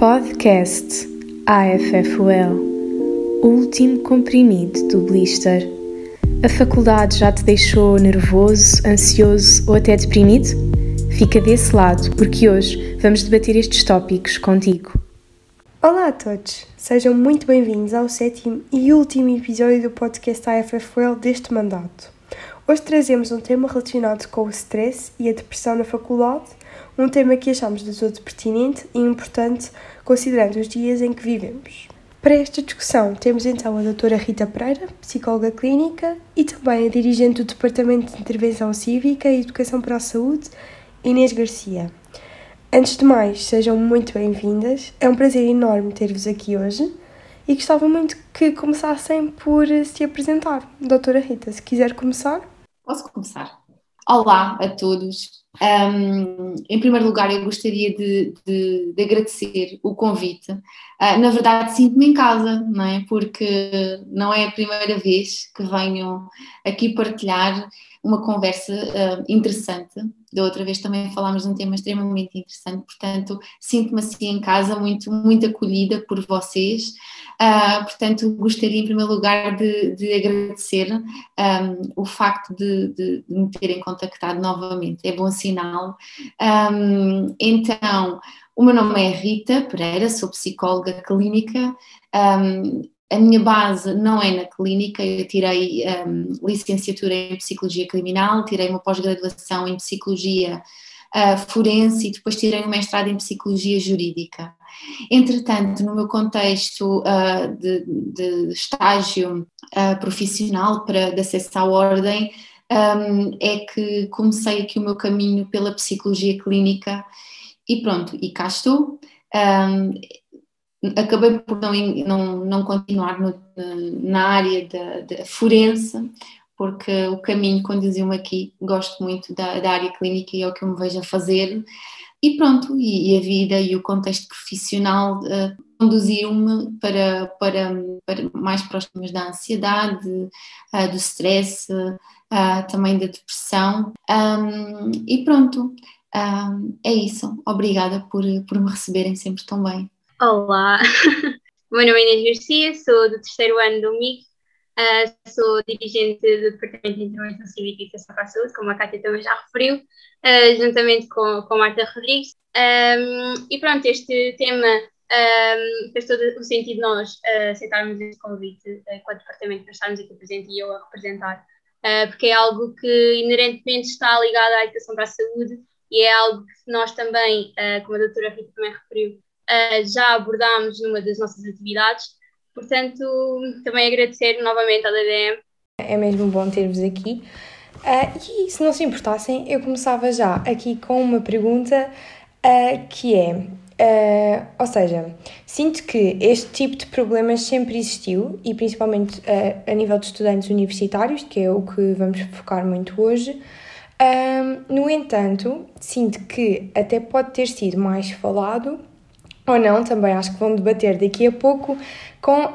Podcast AFFUL Último comprimido do blister. A faculdade já te deixou nervoso, ansioso ou até deprimido? Fica desse lado, porque hoje vamos debater estes tópicos contigo. Olá a todos, sejam muito bem-vindos ao sétimo e último episódio do podcast AFFUL deste mandato. Hoje trazemos um tema relacionado com o stress e a depressão na faculdade, um tema que achamos de todo pertinente e importante considerando os dias em que vivemos. Para esta discussão temos então a doutora Rita Pereira, psicóloga clínica e também a dirigente do Departamento de Intervenção Cívica e Educação para a Saúde, Inês Garcia. Antes de mais, sejam muito bem-vindas. É um prazer enorme ter-vos aqui hoje e gostava muito que começassem por se apresentar. Doutora Rita, se quiser começar. Posso começar? Olá a todos. Um, em primeiro lugar, eu gostaria de, de, de agradecer o convite. Uh, na verdade, sinto-me em casa, não é? Porque não é a primeira vez que venho aqui partilhar uma conversa uh, interessante. Da outra vez também falámos de um tema extremamente interessante, portanto, sinto-me assim em casa, muito, muito acolhida por vocês. Uh, portanto, gostaria em primeiro lugar de, de agradecer um, o facto de, de, de, me terem contactado novamente, é bom sinal. Um, então, o meu nome é Rita Pereira, sou psicóloga clínica. Um, a minha base não é na clínica, eu tirei um, licenciatura em Psicologia Criminal, tirei uma pós-graduação em Psicologia uh, Forense e depois tirei um mestrado em Psicologia Jurídica. Entretanto, no meu contexto uh, de, de, estágio uh, profissional para de acesso à ordem, um, é que comecei aqui o meu caminho pela psicologia clínica e pronto, e cá estou. Um, acabei por não, não, não continuar no, na área da, da, forense, porque o caminho conduziu-me aqui, gosto muito da, da, área clínica e é o que eu me vejo a fazer, e pronto, e, e a vida e o contexto profissional uh, conduziu-me para, para, para mais próximos da ansiedade, uh, do stress, uh, também da depressão, um, e pronto, um, é isso, obrigada por, por me receberem sempre tão bem. Olá, meu nome é Inês Garcia, sou do terceiro ano do MIG, uh, sou dirigente do Departamento de Intervenção Cívica e Educação para a Saúde, como a Cátia também já referiu, uh, juntamente com, com Marta Rodrigues. Um, e pronto, este tema um, fez todo o sentido nós uh, aceitarmos este convite uh, com o departamento para estarmos aqui presente e eu a representar, porque é algo que inerentemente está ligado à educação para a saúde e é algo que nós também, como a doutora Rita também referiu, uh, já abordámos numa das nossas atividades. Portanto, também agradecer novamente à DDM. É mesmo bom ter-vos aqui. Uh, e se não se importassem, eu começava já aqui com uma pergunta uh, que é. Uh, ou seja, sinto que este tipo de problemas sempre existiu e principalmente a nível de estudantes universitários, que é o que vamos focar muito hoje. no entanto, sinto que até pode ter sido mais falado ou não, também acho que vão debater daqui a pouco com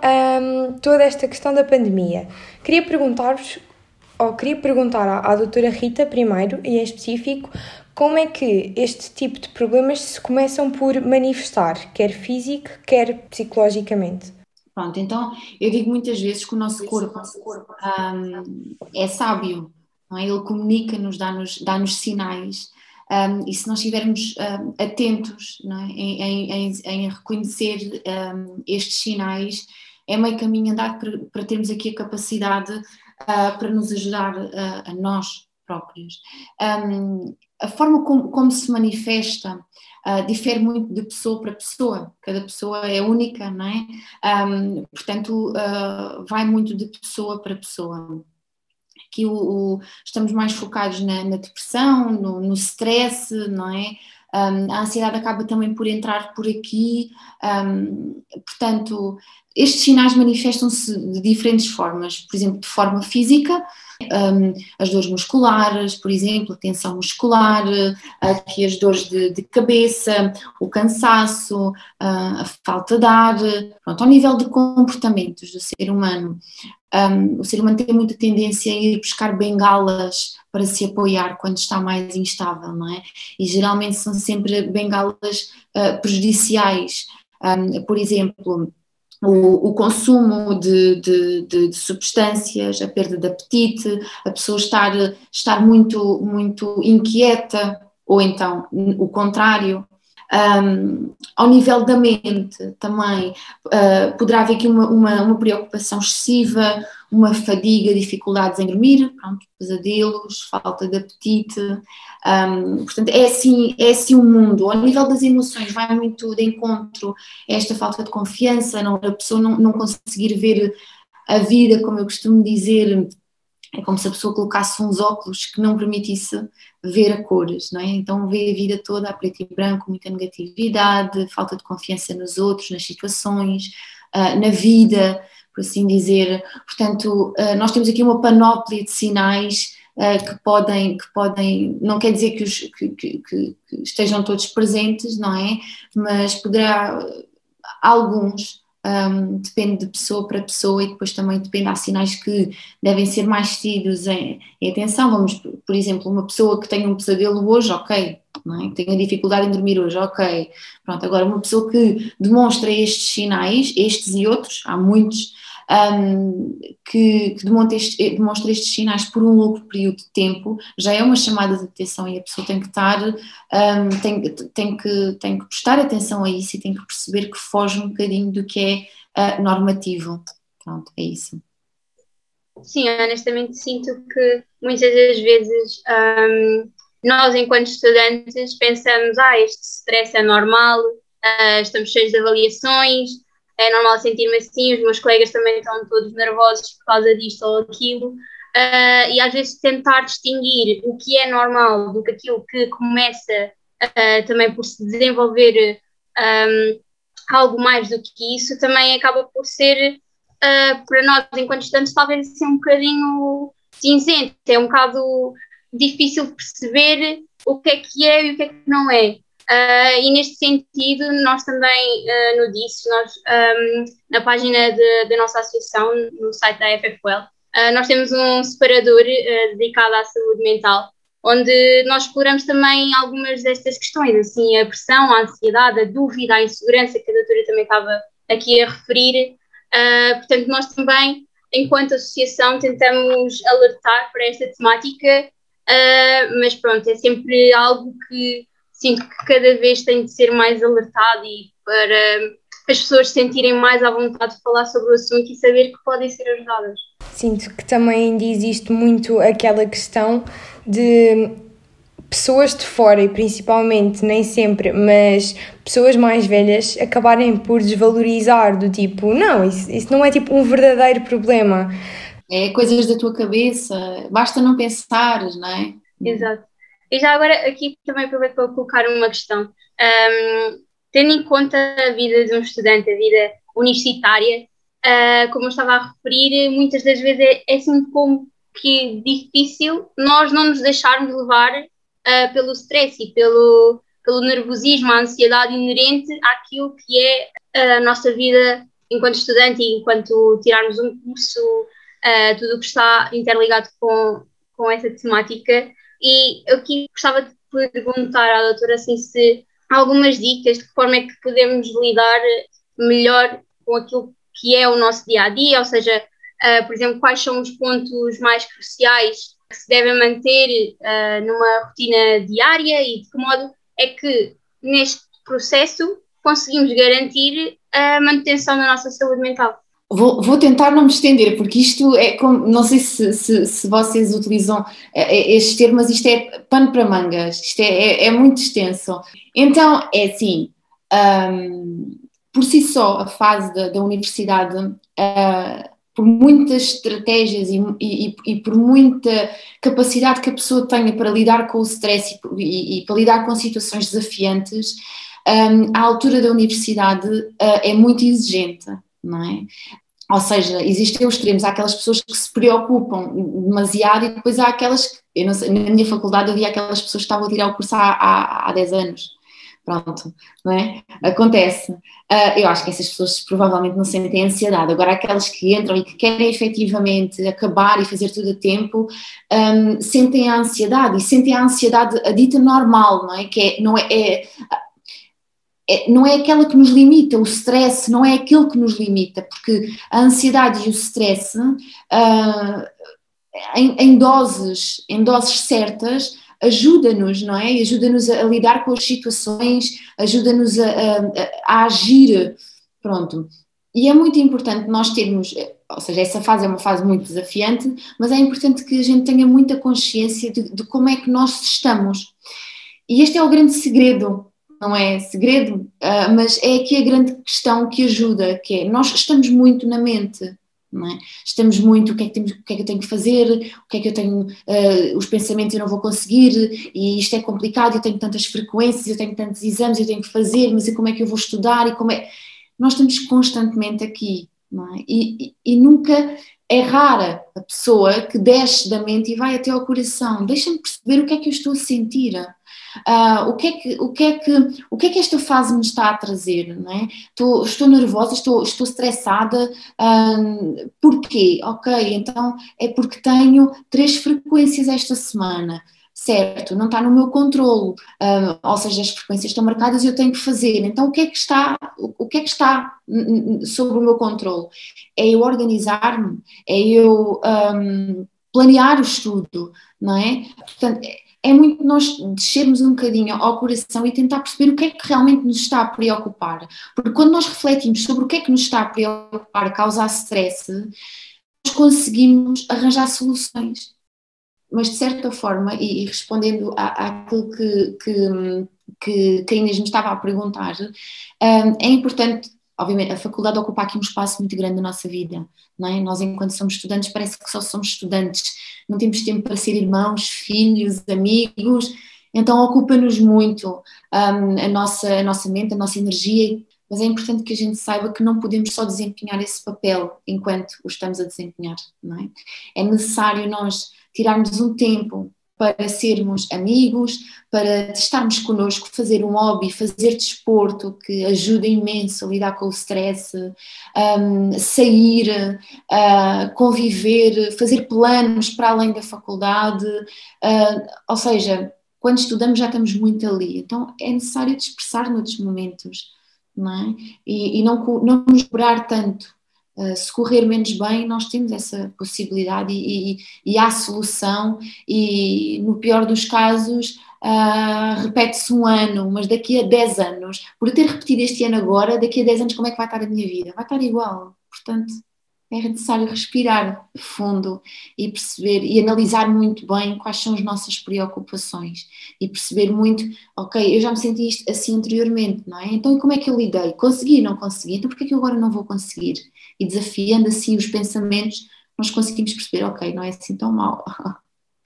toda esta questão da pandemia. Queria perguntar-vos, ou queria perguntar à, à doutora Rita primeiro, e em específico, como é que este tipo de problemas se começam por manifestar, quer físico, quer psicologicamente? Pronto, então eu digo muitas vezes que o nosso corpo, é sábio, é? ele comunica-nos, dá-nos dá, -nos, sinais um, e se nós estivermos um, atentos é? em, em, em, reconhecer um, estes sinais, é meio caminho andado para, para termos aqui a capacidade uh, para nos ajudar uh, a nós próprios. a forma como, como se manifesta uh, difere muito de pessoa para pessoa, cada pessoa é única, não é? portanto, vai muito de pessoa para pessoa que o, o, estamos mais focados na, na depressão, no, no, stress, não é? Um, a ansiedade acaba também por entrar por aqui, um, portanto, estes sinais manifestam-se de diferentes formas, por exemplo, de forma física, um, as dores musculares, por exemplo, a tensão muscular, aqui as dores de, de cabeça, o cansaço, a falta de ar, pronto, ao nível de comportamentos do ser humano. Um, o ser humano tem muita tendência a ir buscar bengalas para se apoiar quando está mais instável, não é? E geralmente são sempre bengalas uh, prejudiciais, um, por exemplo, o, o, consumo de, de, de, de, substâncias, a perda de apetite, a pessoa estar, estar muito, muito inquieta, ou então o contrário. Um, ao nível da mente também uh, poderá haver aqui uma, uma, uma, preocupação excessiva, uma fadiga, dificuldades em dormir, pronto, pesadelos, falta de apetite. Um, portanto, é assim, é assim um mundo. Ao nível das emoções, vai muito de encontro esta falta de confiança, não, a pessoa não, não conseguir ver a vida, como eu costumo dizer, é como se a pessoa colocasse uns óculos que não permitisse ver a cores, não é? Então vê a vida toda a preto e branco, muita negatividade, falta de confiança nos outros, nas situações, uh, na vida, por assim dizer. Portanto, uh, nós temos aqui uma panóplia de sinais uh, que podem, que podem, não quer dizer que, os, que, que, que estejam todos presentes, não é? Mas poderá alguns um, depende de pessoa para pessoa e depois também depende, há sinais que devem ser mais tidos em, em atenção. Vamos, por exemplo, uma pessoa que tem um pesadelo hoje, ok, não é? dificuldade em dormir hoje, ok. Pronto, agora uma pessoa que demonstra estes sinais, estes e outros, há muitos, um, que, que demonstra, este, demonstra, estes sinais por um longo período de tempo, já é uma chamada de atenção e a pessoa tem que estar, um, tem, tem, que, tem que prestar atenção a isso e tem que perceber que foge um bocadinho do que é uh, normativo. Pronto, é isso. Sim, honestamente sinto que muitas das vezes um, nós, enquanto estudantes, pensamos: ah, este stress é normal, uh, estamos cheios de avaliações, é normal sentir-me assim, os meus colegas também estão todos nervosos por causa disto ou aquilo, uh, e às vezes tentar distinguir o que é normal do que aquilo que começa uh, também por se desenvolver um, algo mais do que isso, também acaba por ser, uh, para nós enquanto estudantes, talvez assim um bocadinho cinzento, é um bocado difícil perceber o que é que é e o que é que não é. Uh, e neste sentido, nós também uh, no DIS, nós, um, na página da nossa associação, no site da FFL, uh, ah, nós temos um separador dedicado à saúde mental, onde nós exploramos também algumas destas questões, assim, a pressão, a ansiedade, a dúvida, a insegurança, que a doutora também estava aqui a referir. portanto, nós também, enquanto associação, tentamos alertar para esta temática, mas pronto, é sempre algo que sinto que cada vez tem de ser mais alertado e para as pessoas sentirem mais à vontade de falar sobre o assunto e saber que podem ser ajudadas. Sinto que também ainda existe muito aquela questão de pessoas de fora e principalmente, nem sempre, mas pessoas mais velhas acabarem por desvalorizar do tipo, não, isso, isso não é tipo um verdadeiro problema. É coisas da tua cabeça, basta não pensares, não é? Exato. E já agora aqui também aproveito para colocar uma questão. Um, tendo em conta a vida de um estudante, a vida universitária, uh, como eu estava a referir, muitas das vezes é, é assim como que difícil nós não nos deixarmos levar uh, pelo stress e pelo, pelo nervosismo, a ansiedade inerente àquilo que é a nossa vida enquanto estudante e enquanto tirarmos um curso, uh, tudo o que está interligado com, com essa temática. E eu aqui gostava de perguntar à doutora assim, se algumas dicas de que forma é que podemos lidar melhor com aquilo que é o nosso dia a dia, ou seja, uh, por exemplo, quais são os pontos mais cruciais que se devem manter uh, numa rotina diária e de que modo é que neste processo conseguimos garantir a manutenção da nossa saúde mental. Vou, vou, tentar não me estender, porque isto é como, não sei se, se, se vocês utilizam é, é, estes termos, isto é pano para mangas, isto é, é, é muito extenso. Então, é assim, um, por si só, a fase da, da universidade, uh, por muitas estratégias e, e, e, por muita capacidade que a pessoa tenha para lidar com o stress e, e para lidar com situações desafiantes, um, a altura da universidade uh, é muito exigente não é? Ou seja, existem os extremos, há aquelas pessoas que se preocupam demasiado e depois há aquelas, eu sei, na minha faculdade havia aquelas pessoas que estavam a tirar o curso há, há, há 10 anos, pronto, não é? Acontece. Uh, eu acho que essas pessoas provavelmente não sentem ansiedade, agora aquelas que entram e que querem efetivamente acabar e fazer tudo a tempo, um, sentem a ansiedade e sentem a ansiedade a dita normal, não é? Que é, não é é, não é aquela que nos limita, o stress não é aquele que nos limita, porque a ansiedade e o stress, uh, em, em, doses, em doses certas, ajuda-nos, não é? Ajuda-nos a, a, lidar com as situações, ajuda-nos a, a, a, agir, pronto. E é muito importante nós termos, ou seja, essa fase é uma fase muito desafiante, mas é importante que a gente tenha muita consciência de, de como é que nós estamos. E este é o grande segredo não é segredo, uh, mas é aqui a grande questão que ajuda, que é nós estamos muito na mente, é? Estamos muito o que, é que temos, o que é que eu tenho que fazer, o que é que eu tenho, uh, os pensamentos eu não vou conseguir, e isto é complicado, eu tenho tantas frequências, eu tenho tantos exames, eu tenho que fazer, mas e como é que eu vou estudar, e como é... Nós estamos constantemente aqui, é? e, e, e nunca é rara a pessoa que desce da mente e vai até ao coração. Deixa-me perceber o que é que eu estou a sentir. Uh, o, que é que, o, que é que, o que é que esta fase me está a trazer? Não é? estou, estou nervosa, estou, estou estressada. Uh, porquê? Ok, então é porque tenho três frequências esta semana certo, não está no meu controle, uh, ou seja, as frequências estão marcadas e eu tenho que fazer. Então, o que é que está, o que é que está sobre o meu controle? É eu organizar-me, é eu um, planear o estudo, não é? Portanto, é muito nós descermos um bocadinho ao coração e tentar perceber o que é que realmente nos está a preocupar. Porque quando nós refletimos sobre o que é que nos está a preocupar, causar stress, nós conseguimos arranjar soluções mas de certa forma, e, e respondendo àquilo que, que, que, que a Inês me estava a perguntar, um, é importante, obviamente, a faculdade ocupa aqui um espaço muito grande na nossa vida, não é? Nós, enquanto somos estudantes, parece que só somos estudantes, não temos tempo para ser irmãos, filhos, amigos, então ocupa-nos muito um, a, nossa, a nossa mente, a nossa energia, mas é importante que a gente saiba que não podemos só desempenhar esse papel enquanto o estamos a desempenhar, não é? É necessário nós tirarmos um tempo para sermos amigos, para estarmos connosco, fazer um hobby, fazer desporto que ajuda imenso a lidar com o stress, um, sair, uh, conviver, fazer planos para além da faculdade, uh, ou seja, quando estudamos já estamos muito ali, então é necessário dispersar noutros momentos, não é? E, e não, não nos cobrar tanto, Uh, se correr menos bem, nós temos essa possibilidade e, e, e há solução, e no pior dos casos, uh, repete-se um ano, mas daqui a 10 anos, por eu ter repetido este ano agora, daqui a 10 anos, como é que vai estar a minha vida? Vai estar igual. Portanto, é necessário respirar fundo e perceber e analisar muito bem quais são as nossas preocupações e perceber muito, ok, eu já me senti isto assim anteriormente, não é? Então, como é que eu lidei? Consegui, não consegui? Então, porquê é que eu agora não vou conseguir? E desafiando assim os pensamentos, nós conseguimos perceber, ok, não é assim tão mal.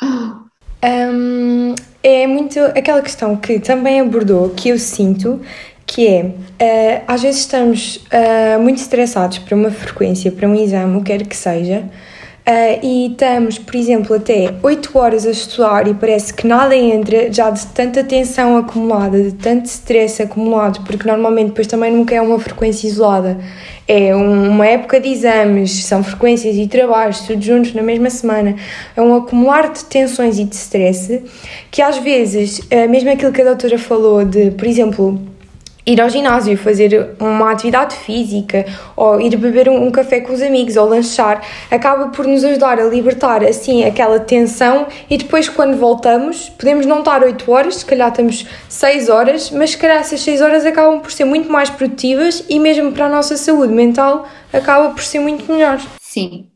Um, é muito aquela questão que também abordou, que eu sinto, que é, uh, às vezes estamos uh, muito estressados para uma frequência, para um exame, o que quer que seja, Uh, e estamos, por exemplo, até 8 horas a estudar e parece que nada entra, já de tanta tensão acumulada, de tanto stress acumulado, porque normalmente depois também nunca é uma frequência isolada, é uma época de exames, são frequências e trabalhos, tudo juntos na mesma semana, é um acumular de tensões e de stress que às vezes, uh, mesmo aquilo que a doutora falou de, por exemplo, ir ao ginásio, fazer uma atividade física ou ir beber um, um, café com os amigos ou lanchar, acaba por nos ajudar a libertar assim aquela tensão e depois quando voltamos podemos não estar 8 horas, se calhar estamos 6 horas, mas se calhar essas 6 horas acabam por ser muito mais produtivas e mesmo para a nossa saúde mental acaba por ser muito melhor. Sim,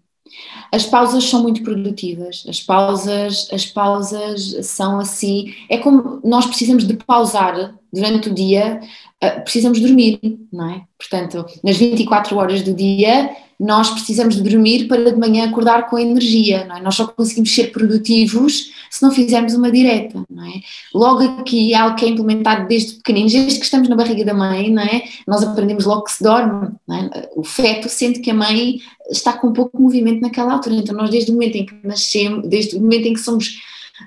as pausas são muito produtivas. As pausas, as pausas são assim, é como nós precisamos de pausar durante o dia ah, precisamos dormir, não é? Portanto, nas 24 horas do dia, nós precisamos de dormir para de manhã acordar com energia, não é? Nós só conseguimos ser produtivos se não fizermos uma direta, não é? Logo aqui, algo que é implementado desde pequeninos, desde que estamos na barriga da mãe, não é? Nós aprendemos logo que se dorme, é? O feto sente que a mãe está com pouco movimento naquela altura, então nós desde o momento em que nascemos, desde o momento em que somos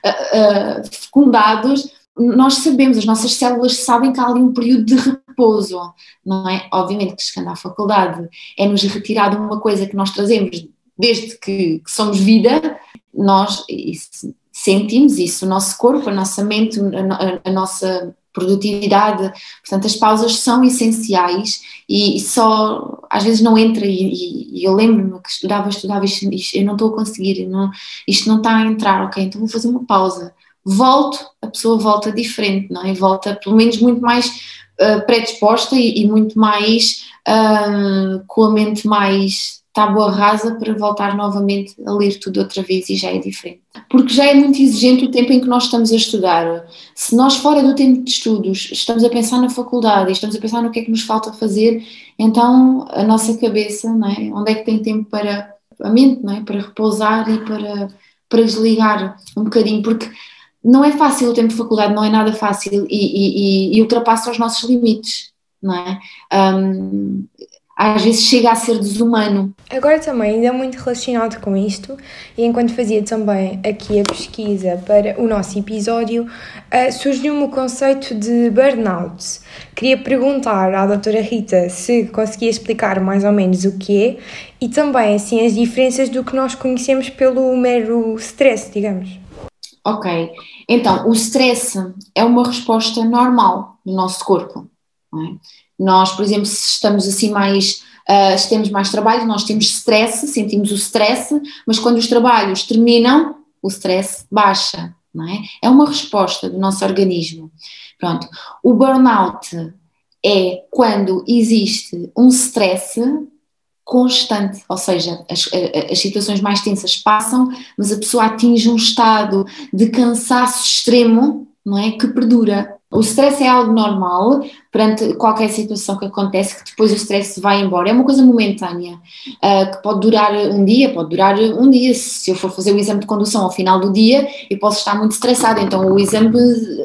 uh, uh, fecundados, nós sabemos, as nossas células sabem que há ali um período de repouso, não é? Obviamente que chegando à faculdade é-nos retirado uma coisa que nós trazemos desde que, que somos vida, nós isso, sentimos isso, o nosso corpo, a nossa mente, a, a, nossa produtividade. Portanto, as pausas são essenciais e, só às vezes não entra. E, e eu lembro-me que estudava, estudava, isto, isto, eu não estou a conseguir, não, isto não está a entrar, ok, então vou fazer uma pausa. Volto, a pessoa volta diferente, não é? Volta pelo menos muito mais uh, predisposta e, e, muito mais uh, com a mente mais tábua rasa para voltar novamente a ler tudo outra vez e já é diferente. Porque já é muito exigente o tempo em que nós estamos a estudar. Se nós, fora do tempo de estudos, estamos a pensar na faculdade e estamos a pensar no que é que nos falta fazer, então a nossa cabeça, não é? onde é que tem tempo para a mente, não é? para repousar e para, para desligar um bocadinho, porque não é fácil o tempo de faculdade, não é nada fácil e, e, e ultrapassa os nossos limites. Não é? Um, às vezes chega a ser desumano. Agora também, ainda muito relacionado com isto, e enquanto fazia também aqui a pesquisa para o nosso episódio, uh, surgiu-me o conceito de burnout. Queria perguntar à doutora Rita se conseguia explicar mais ou menos o que é e também assim as diferenças do que nós conhecemos pelo mero stress, digamos. Ok, então o stress é uma resposta normal do nosso corpo. É? Nós, por exemplo, se estamos assim mais, uh, se temos mais trabalho, nós temos stress, sentimos o stress, mas quando os trabalhos terminam, o stress baixa, não é? É uma resposta do nosso organismo. Pronto. O burnout é quando existe um stress constante, ou seja, as, as, situações mais tensas passam, mas a pessoa atinge um estado de cansaço extremo, não é, que perdura. O stress é algo normal perante qualquer situação que acontece, que depois o stress vai embora. É uma coisa momentânea, uh, que pode durar um dia, pode durar um dia. Se eu for fazer o exame de condução ao final do dia, eu posso estar muito estressada, então o exame,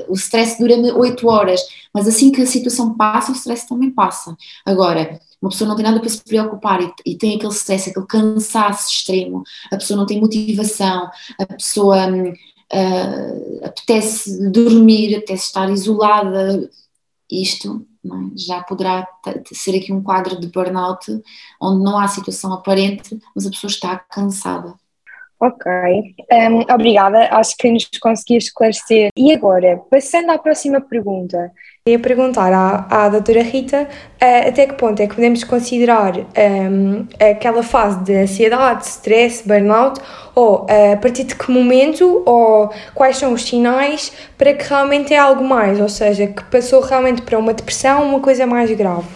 o stress dura-me 8 horas. Mas assim que a situação passa, o stress também passa. Agora, uma pessoa não tem nada para se preocupar e, e, tem aquele stress, aquele cansaço extremo, a pessoa não tem motivação, a pessoa uh, apetece dormir, apetece estar isolada, isto é? já poderá ser aqui um quadro de burnout onde não há situação aparente, mas a pessoa está cansada. Ok, um, obrigada, acho que nos conseguiu esclarecer. E agora, passando à próxima pergunta, Queria perguntar à, à doutora Rita uh, até que ponto é que podemos considerar um, aquela fase de ansiedade, stress, burnout, ou uh, a partir de que momento, ou quais são os sinais para que realmente é algo mais, ou seja, que passou realmente para uma depressão, uma coisa mais grave?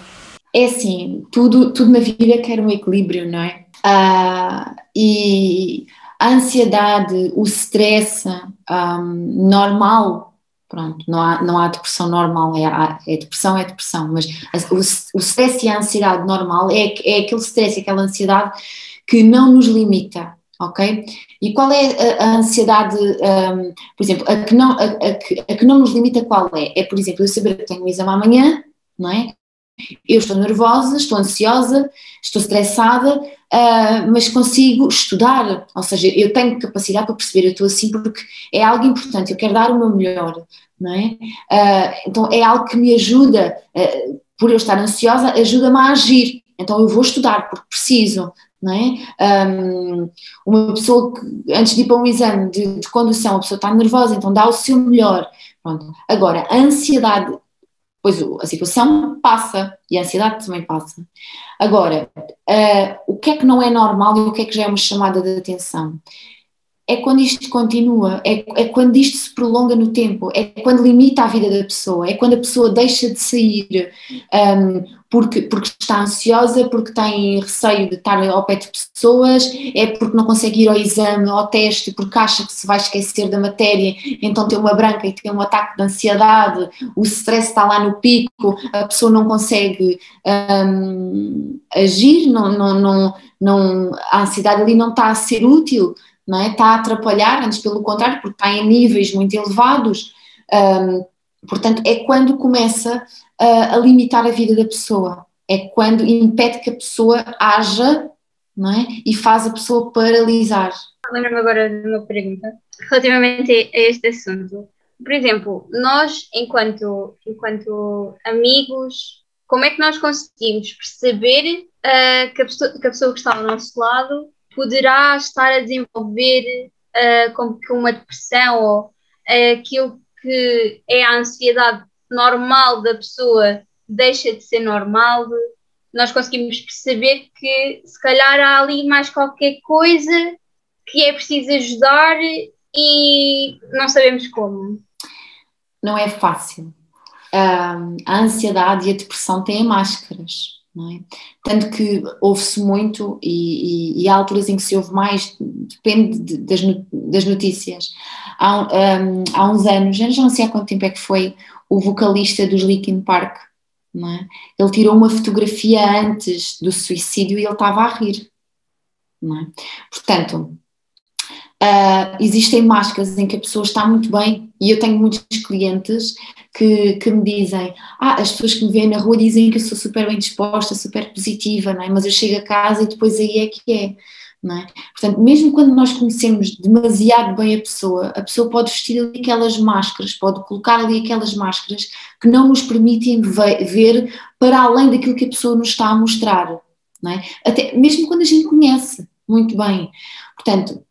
É assim, tudo, tudo na vida quer um equilíbrio, não é? Uh, e a ansiedade, o stress um, normal Pronto, não há, não há depressão normal, é, é depressão, é depressão, mas o, o stress e a ansiedade normal é, é aquele stress, aquela ansiedade que não nos limita, ok? E qual é a, a ansiedade, um, por exemplo, a que, não, a, a, que, a que não nos limita qual é? É, por exemplo, eu saber que tenho um exame amanhã, não é? Eu estou nervosa, estou ansiosa, estou estressada, uh, mas consigo estudar, ou seja, eu tenho capacidade para perceber, eu estou assim porque é algo importante, eu quero dar o meu melhor, não é? Uh, então é algo que me ajuda, uh, por eu estar ansiosa, ajuda-me a agir, então eu vou estudar porque preciso, não é? Um, uma pessoa que, antes de ir para um exame de, de condução, a pessoa está nervosa, então dá o seu melhor, pronto. Agora, a ansiedade pois a situação passa e a ansiedade também passa. Agora, uh, o que é que não é normal e o que é que já é uma chamada de atenção? É quando isto continua, é, é quando isto se prolonga no tempo, é quando limita a vida da pessoa, é quando a pessoa deixa de sair, um, porque, porque está ansiosa, porque tem receio de estar ao pé de pessoas, é porque não consegue ir ao exame, ao teste, porque acha que se vai esquecer da matéria, então tem uma branca e tem um ataque de ansiedade, o stress está lá no pico, a pessoa não consegue um, agir, não, não, não, não, a ansiedade ali não está a ser útil, não é? está a atrapalhar, antes pelo contrário, porque está em níveis muito elevados. Um, portanto, é quando começa a, a limitar a vida da pessoa. É quando impede que a pessoa haja não é? e faz a pessoa paralisar. Lembro-me agora de uma pergunta relativamente a este assunto. Por exemplo, nós, enquanto, enquanto amigos, como é que nós conseguimos perceber uh, que, a pessoa, que, a pessoa, que está ao nosso lado poderá estar a desenvolver uh, como que uma depressão ou uh, aquilo que é a ansiedade normal da pessoa deixa de ser normal, nós conseguimos perceber que se calhar há ali mais qualquer coisa que é preciso ajudar e não sabemos como. Não é fácil. Um, a ansiedade e a depressão têm máscaras. É? Tanto que ouve-se muito, e, e, e, há alturas em que se ouve mais, depende de, das, das notícias. Há, um, há uns anos, já não sei há quanto tempo é que foi, o vocalista dos Linkin Park, é? ele tirou uma fotografia antes do suicídio e ele estava a rir. É? Portanto, Uh, existem máscaras em que a pessoa está muito bem e eu tenho muitos clientes que, que me dizem ah, as pessoas que me veem na rua dizem que eu sou super bem disposta, super positiva, não é? mas eu chego a casa e depois aí é que é. Não é? Portanto, mesmo quando nós conhecemos demasiado bem a pessoa, a pessoa pode vestir ali aquelas máscaras, pode colocar ali aquelas máscaras que não nos permitem ver para além daquilo que a pessoa nos está a mostrar. Não é? Até, mesmo quando a gente conhece muito bem. Portanto,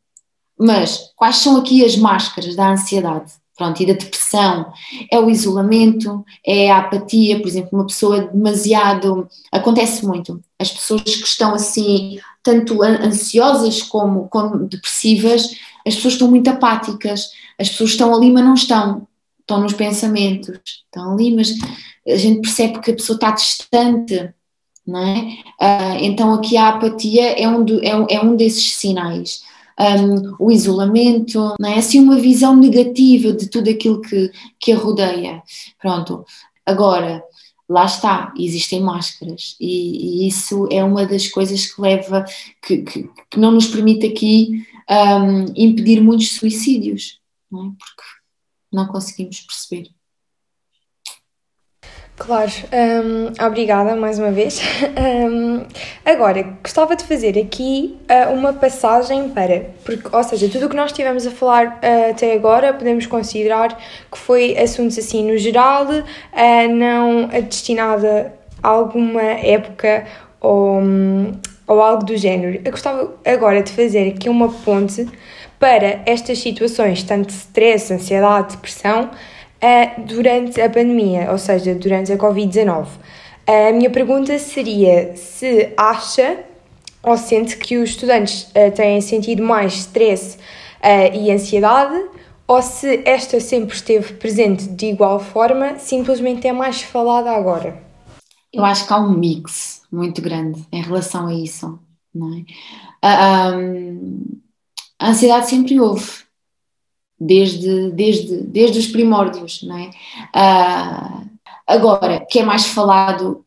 mas quais são aqui as máscaras da ansiedade? Pronto, e da depressão, é o isolamento, é a apatia, por exemplo, uma pessoa demasiado. Acontece muito. As pessoas que estão assim, tanto ansiosas como, como depressivas, as pessoas estão muito apáticas, as pessoas estão ali, mas não estão, estão nos pensamentos, estão ali, mas a gente percebe que a pessoa está distante, não é? Uh, então aqui a apatia é um, do, é, é um desses sinais um, o isolamento, não é? Assim, uma visão negativa de tudo aquilo que, que a rodeia. Pronto. Agora, lá está, existem máscaras e, e, isso é uma das coisas que leva, que, que, que não nos permite aqui um, impedir muitos suicídios, não é? Porque não conseguimos perceber. Claro, um, obrigada mais uma vez. Um, agora, gostava de fazer aqui uh, uma passagem para, porque, ou seja, tudo o que nós estivemos a falar uh, até agora podemos considerar que foi assuntos assim no geral, uh, não destinada a alguma época ou, um, ou algo do género. Eu gostava agora de fazer aqui uma ponte para estas situações, tanto de stress, ansiedade, depressão durante a pandemia, ou seja, durante a Covid-19. A minha pergunta seria se acha ou sente que os estudantes uh, têm sentido mais stress uh, e ansiedade ou se esta sempre esteve presente de igual forma, simplesmente é mais falada agora? Eu acho que há um mix muito grande em relação a isso, não é? Uh, um, a ansiedade sempre houve, desde, desde, desde os primórdios, não é? Uh, agora, que é mais falado,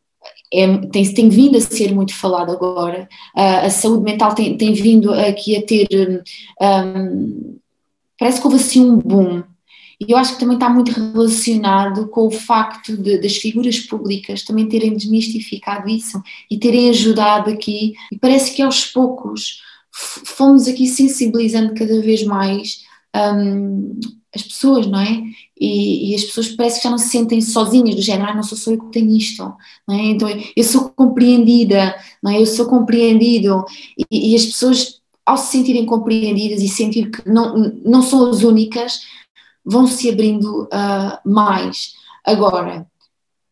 é, tem, tem vindo a ser muito falado agora, uh, a saúde mental tem, tem vindo aqui a ter, um, parece que houve assim um boom, e eu acho que também está muito relacionado com o facto de, das figuras públicas também terem desmistificado isso e terem ajudado aqui, e parece que aos poucos fomos aqui sensibilizando cada vez mais um, as pessoas, não é? E, e, as pessoas parece que já não se sentem sozinhas, do género, ah, não sou só eu que tenho isto, não é? Então eu sou compreendida, não é? Eu sou compreendido e, e as pessoas, ao se sentirem compreendidas e sentir que não, não são as únicas, vão se abrindo uh, mais. Agora,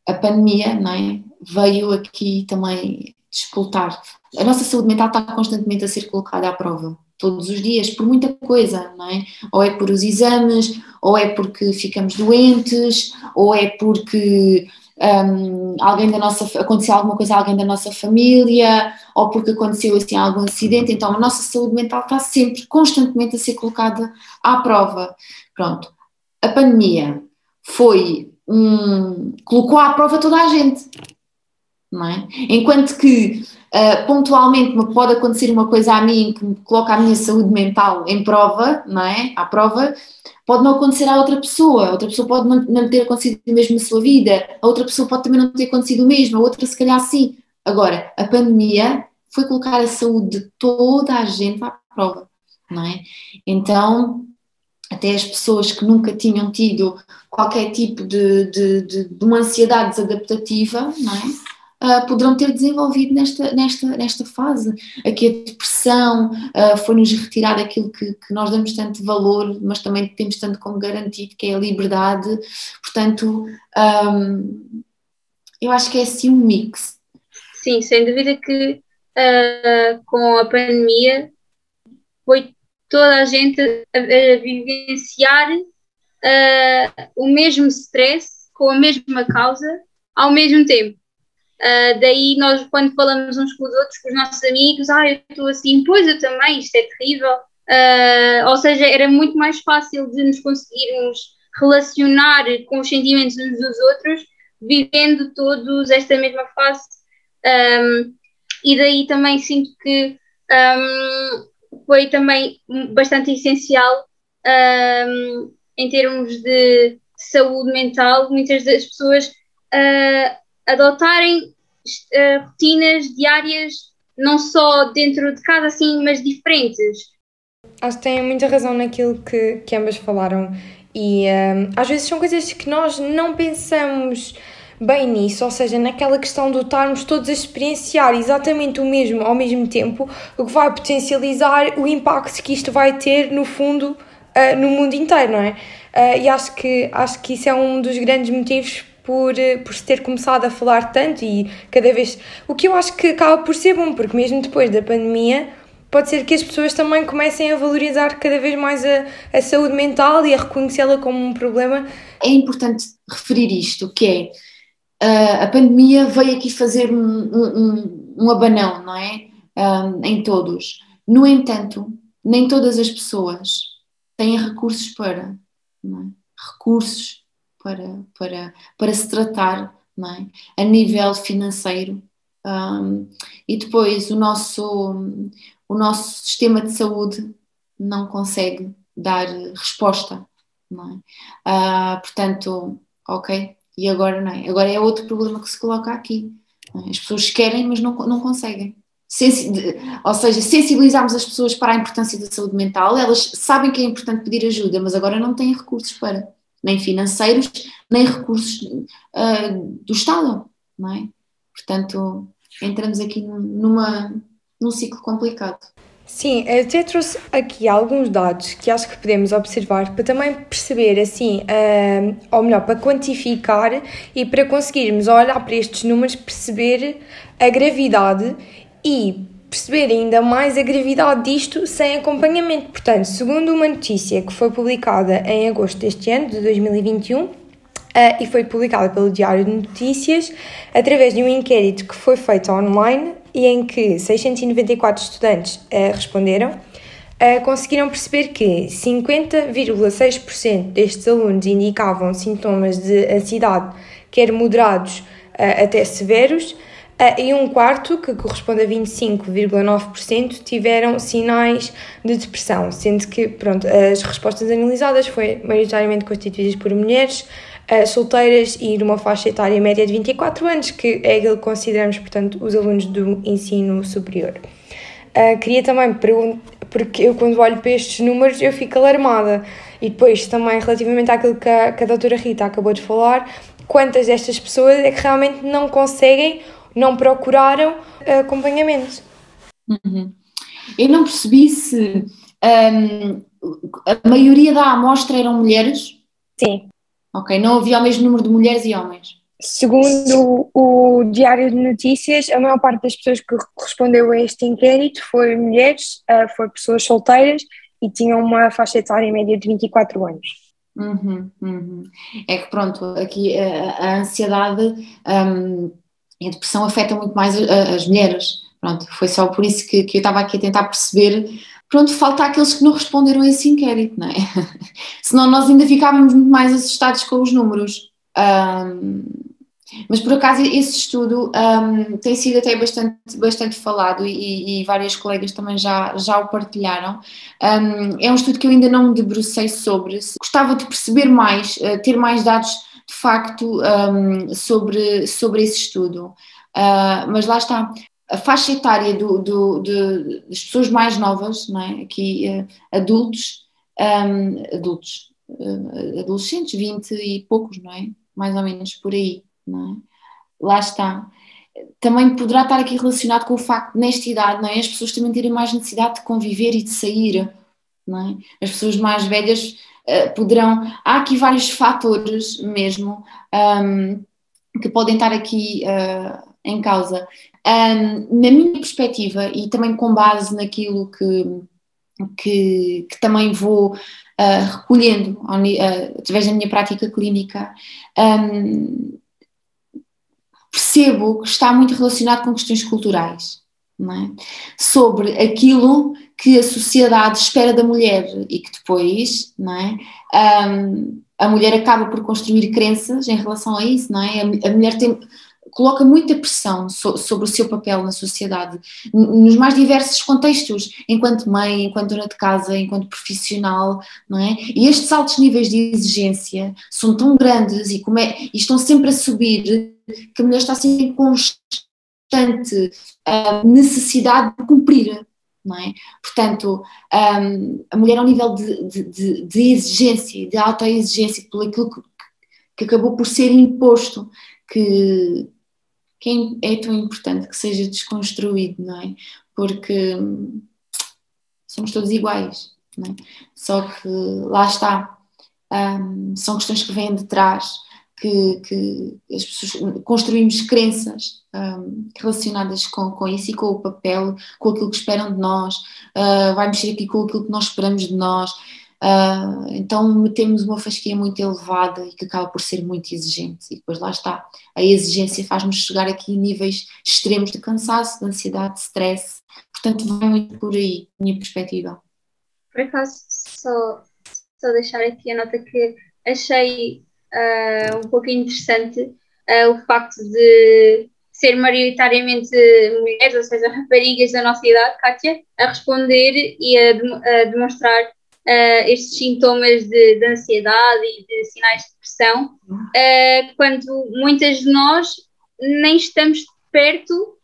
a pandemia, não é? Veio aqui também disputar. A nossa saúde mental está constantemente a ser colocada à prova todos os dias por muita coisa, não é? Ou é por os exames, ou é porque ficamos doentes, ou é porque um, alguém da nossa aconteceu alguma coisa a alguém da nossa família, ou porque aconteceu assim algum acidente, então a nossa saúde mental está sempre constantemente a ser colocada à prova. Pronto. A pandemia foi um, colocou à prova toda a gente. Não é? Enquanto que Uh, pontualmente me pode acontecer uma coisa a mim que me coloca a minha saúde mental em prova, não é? À prova, pode não acontecer a outra pessoa, a outra pessoa pode não, não ter acontecido o mesmo na sua vida, a outra pessoa pode também não ter acontecido o mesmo, a outra se calhar sim. Agora, a pandemia foi colocar a saúde de toda a gente à prova, não é? Então, até as pessoas que nunca tinham tido qualquer tipo de, de, de, de uma ansiedade desadaptativa, não é? Uh, poderão ter desenvolvido nesta, nesta, nesta fase. Aqui a depressão uh, foi-nos retirado aquilo que, que, nós damos tanto valor, mas também temos tanto como garantido, que é a liberdade. Portanto, um, eu acho que é assim um mix. Sim, sem dúvida que uh, com a pandemia foi toda a gente a, a vivenciar o mesmo stress com a mesma causa ao mesmo tempo. Uh, daí nós, quando falamos uns com os outros, com os nossos amigos, ah, eu estou assim, pois eu também, isto é terrível. Uh, ou seja, era muito mais fácil de nos conseguirmos relacionar com os sentimentos uns dos outros, vivendo todos esta mesma fase. Um, e daí também sinto que um, foi também bastante essencial um, em termos de saúde mental, muitas das pessoas uh, adotarem uh, rotinas diárias, não só dentro de casa, assim, mas diferentes. Acho que têm muita razão naquilo que, que ambas falaram. E um, às vezes são coisas que nós não pensamos bem nisso, ou seja, naquela questão de estarmos todos a experienciar exatamente o mesmo ao mesmo tempo, o que vai potencializar o impacto que isto vai ter no fundo uh, no mundo inteiro, não é? Uh, e acho que, acho que isso é um dos grandes motivos por, eh, por se ter começado a falar tanto e cada vez. O que eu acho que acaba por ser bom, porque mesmo depois da pandemia, pode ser que as pessoas também comecem a valorizar cada vez mais a, a saúde mental e a reconhecê-la como um problema. É importante referir isto, que é. Uh, a pandemia veio aqui fazer um, um, um abanão, não é? Um, em todos. No entanto, nem todas as pessoas têm recursos para. É? Recursos para, para, para se tratar é? a nível financeiro. Um, e depois o nosso, o nosso sistema de saúde não consegue dar resposta. É? Uh, portanto, ok, e agora não é? Agora é outro problema que se coloca aqui. É? As pessoas querem, mas não, não conseguem. Sensi ou seja, sensibilizarmos as pessoas para a importância da saúde mental, elas sabem que é importante pedir ajuda, mas agora não têm recursos para nem financeiros, nem recursos uh, do Estado, não é? Portanto, entramos aqui numa, num ciclo complicado. Sim, até trouxe aqui alguns dados que acho que podemos observar para também perceber, assim, uh, ou melhor, para quantificar e para conseguirmos olhar para estes números, perceber a gravidade e perceber ainda mais a gravidade disto sem acompanhamento. Portanto, segundo uma notícia que foi publicada em agosto deste ano, de 2021, uh, eh, e foi publicada pelo Diário de Notícias, através de um inquérito que foi feito online e em que 694 estudantes uh, responderam, uh, conseguiram perceber que 50,6% destes alunos indicavam sintomas de ansiedade, quer moderados até severos, e um quarto, que corresponde a 25,9%, tiveram sinais de depressão, sendo que pronto, as respostas analisadas foram maioritariamente constituídas por mulheres uh, solteiras e numa faixa etária média de 24 anos, que é aquilo que consideramos, portanto, os alunos do ensino superior. Uh, queria também perguntar, porque eu quando olho para estes números eu fico alarmada, e depois também relativamente àquilo que a, que a doutora Rita acabou de falar, quantas destas pessoas é que realmente não conseguem não procuraram acompanhamento. Uhum. Eu não percebi se um, a maioria da amostra eram mulheres? Sim. Ok, não havia o mesmo número de mulheres e homens? Segundo o, Diário de Notícias, a maior parte das pessoas que respondeu a este inquérito foi mulheres, uh, foi pessoas solteiras e tinham uma faixa etária média de 24 anos. Uhum, uhum. É que pronto, aqui a, a ansiedade um, e a depressão afeta muito mais as mulheres. Pronto, foi só por isso que, que eu estava aqui a tentar perceber. Pronto, falta aqueles que não responderam a esse inquérito, não é? Senão nós ainda ficávamos muito mais assustados com os números. Um, mas por acaso esse estudo um, tem sido até bastante, bastante falado e, e, vários colegas também já, já o partilharam. Um, é um estudo que eu ainda não me debrucei sobre. Gostava de perceber mais, uh, ter mais dados de facto um, sobre, sobre esse estudo. Uh, mas lá está, a faixa etária do, do, das pessoas mais novas, não é? aqui uh, adultos, um, adultos, uh, adolescentes, 20 e poucos, não é? Mais ou menos por aí, não é? Lá está. também poderá estar aqui relacionado com o facto de, nesta idade, não é? as pessoas também terem mais necessidade de conviver e de sair. Não é? As pessoas mais velhas uh, poderão. Há aqui vários fatores mesmo um, que podem estar aqui uh, em causa. Um, na minha perspectiva, e também com base naquilo que, que, que também vou uh, recolhendo através da minha prática clínica, um, percebo que está muito relacionado com questões culturais, é? sobre aquilo que a sociedade espera da mulher e que depois é? Um, a mulher acaba por construir crenças em relação a isso, é? A, a mulher tem, coloca muita pressão so, sobre o seu papel na sociedade, nos mais diversos contextos, enquanto mãe, enquanto dona de casa, enquanto profissional, é? E estes altos níveis de exigência são tão grandes e, é, e estão sempre a subir que a mulher está sempre em constante uh, necessidade de cumprir. Não é? Portanto, um, a mulher ao nível de, de, de, exigência, de alta exigência, por aquilo que, que acabou por ser imposto, que, que é, é tão importante que seja desconstruído, não é? Porque hum, somos todos iguais, não é? Só que lá está, um, são questões que vêm de trás que, que as pessoas construímos crenças um, relacionadas com, com isso e com o papel, com aquilo que esperam de nós, uh, vai mexer aqui com aquilo que nós esperamos de nós. Uh, então metemos uma fasquia muito elevada e que acaba por ser muito exigente. E depois lá está. A exigência faz-nos chegar aqui a níveis extremos de cansaço, de ansiedade, de stress. Portanto, vai muito por aí, minha perspectiva. Por acaso, só, só deixar aqui a nota que achei uh, um pouco interessante uh, o facto de ser maioritariamente mulheres, ou seja, raparigas da nossa idade, Kátia, a responder e a, de, a demonstrar uh, estes sintomas de, de, ansiedade e de sinais de depressão, quando muitas de nós nem estamos perto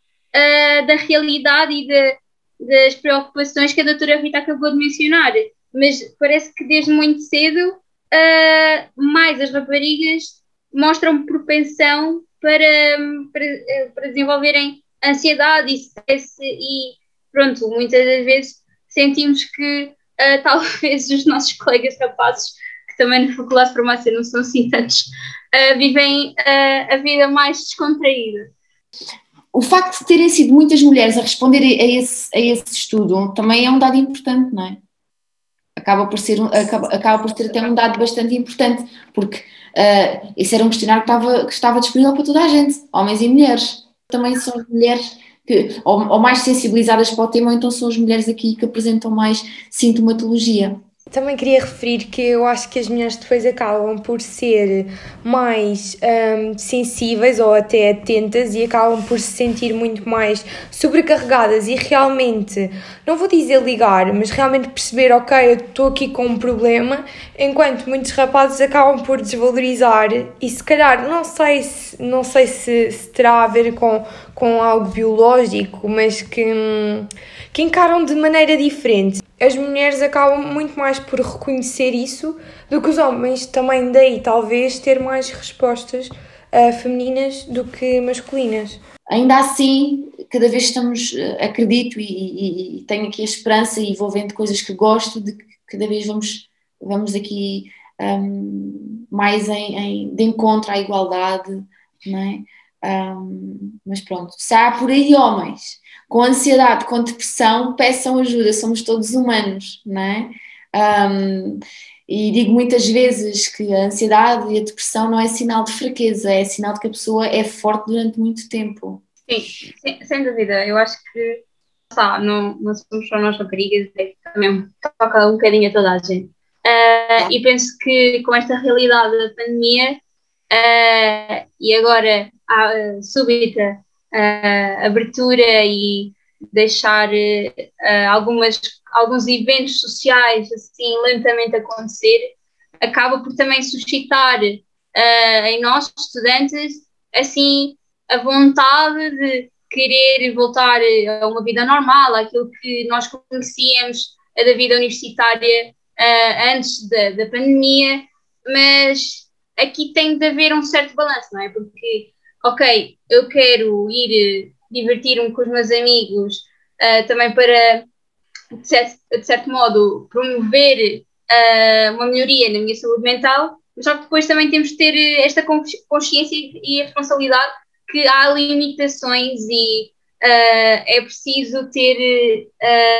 da realidade e de, das preocupações que a doutora Rita acabou de mencionar. Mas parece que desde muito cedo uh, mais as raparigas mostram propensão para, para, eh, para desenvolverem ansiedade e stress e pronto, muitas das vezes sentimos que uh, talvez os nossos colegas rapazes que também na faculdade de farmácia não são assim tantos, uh, vivem uh, a vida mais descontraída. O facto de terem sido muitas mulheres a responder a esse, a esse estudo também é um dado importante, não é? Acaba por ser acaba, acaba por ter até um dado bastante importante, porque uh, esse era um questionário que estava, que estava disponível para toda a gente, homens e mulheres. Também são mulheres que, ou, ou mais sensibilizadas para o tema, ou então são as mulheres aqui que apresentam mais sintomatologia. Também queria referir que eu acho que as mulheres depois acabam por ser mais um, sensíveis ou até atentas e acabam por se sentir muito mais sobrecarregadas e realmente, não vou dizer ligar, mas realmente perceber, ok, eu estou aqui com um problema, enquanto muitos rapazes acabam por desvalorizar e se calhar, não sei se, não sei se, se terá a ver com, com algo biológico, mas que, hum, que encaram de maneira diferente as mulheres acabam muito mais por reconhecer isso do que os homens, também daí talvez ter mais respostas uh, femininas do que masculinas. Ainda assim, cada vez estamos, eh, acredito e, e, e, tenho aqui a esperança e vou vendo coisas que gosto de que cada vez vamos, vamos aqui um, mais em, em, de encontro à igualdade, não é? Um, mas pronto, se há por aí homens com ansiedade, com depressão, peçam ajuda, somos todos humanos, não é? Um, e digo muitas vezes que a ansiedade e a depressão não é sinal de fraqueza, é sinal de que a pessoa é forte durante muito tempo. Sim, sem, sem dúvida. Eu acho que sabe, não, não somos só nós raparigas, é também toca um bocadinho a toda a gente. Uh, e penso que com esta realidade da pandemia uh, e agora uh, súbita uh, abertura e deixar uh, algumas, alguns eventos sociais assim lentamente acontecer, acaba por também suscitar uh, em nós, estudantes, assim, a vontade de querer voltar a uma vida normal, aquilo que nós conhecíamos da vida universitária uh, antes da, da pandemia, mas aqui tem de haver um certo balanço, não é? Porque ok, eu quero ir divertir-me com os meus amigos, uh, também para, de certo, de certo modo, promover uh, uma melhoria na minha saúde mental, mas só que depois também temos de ter esta consciência e a responsabilidade que há limitações e uh, é preciso ter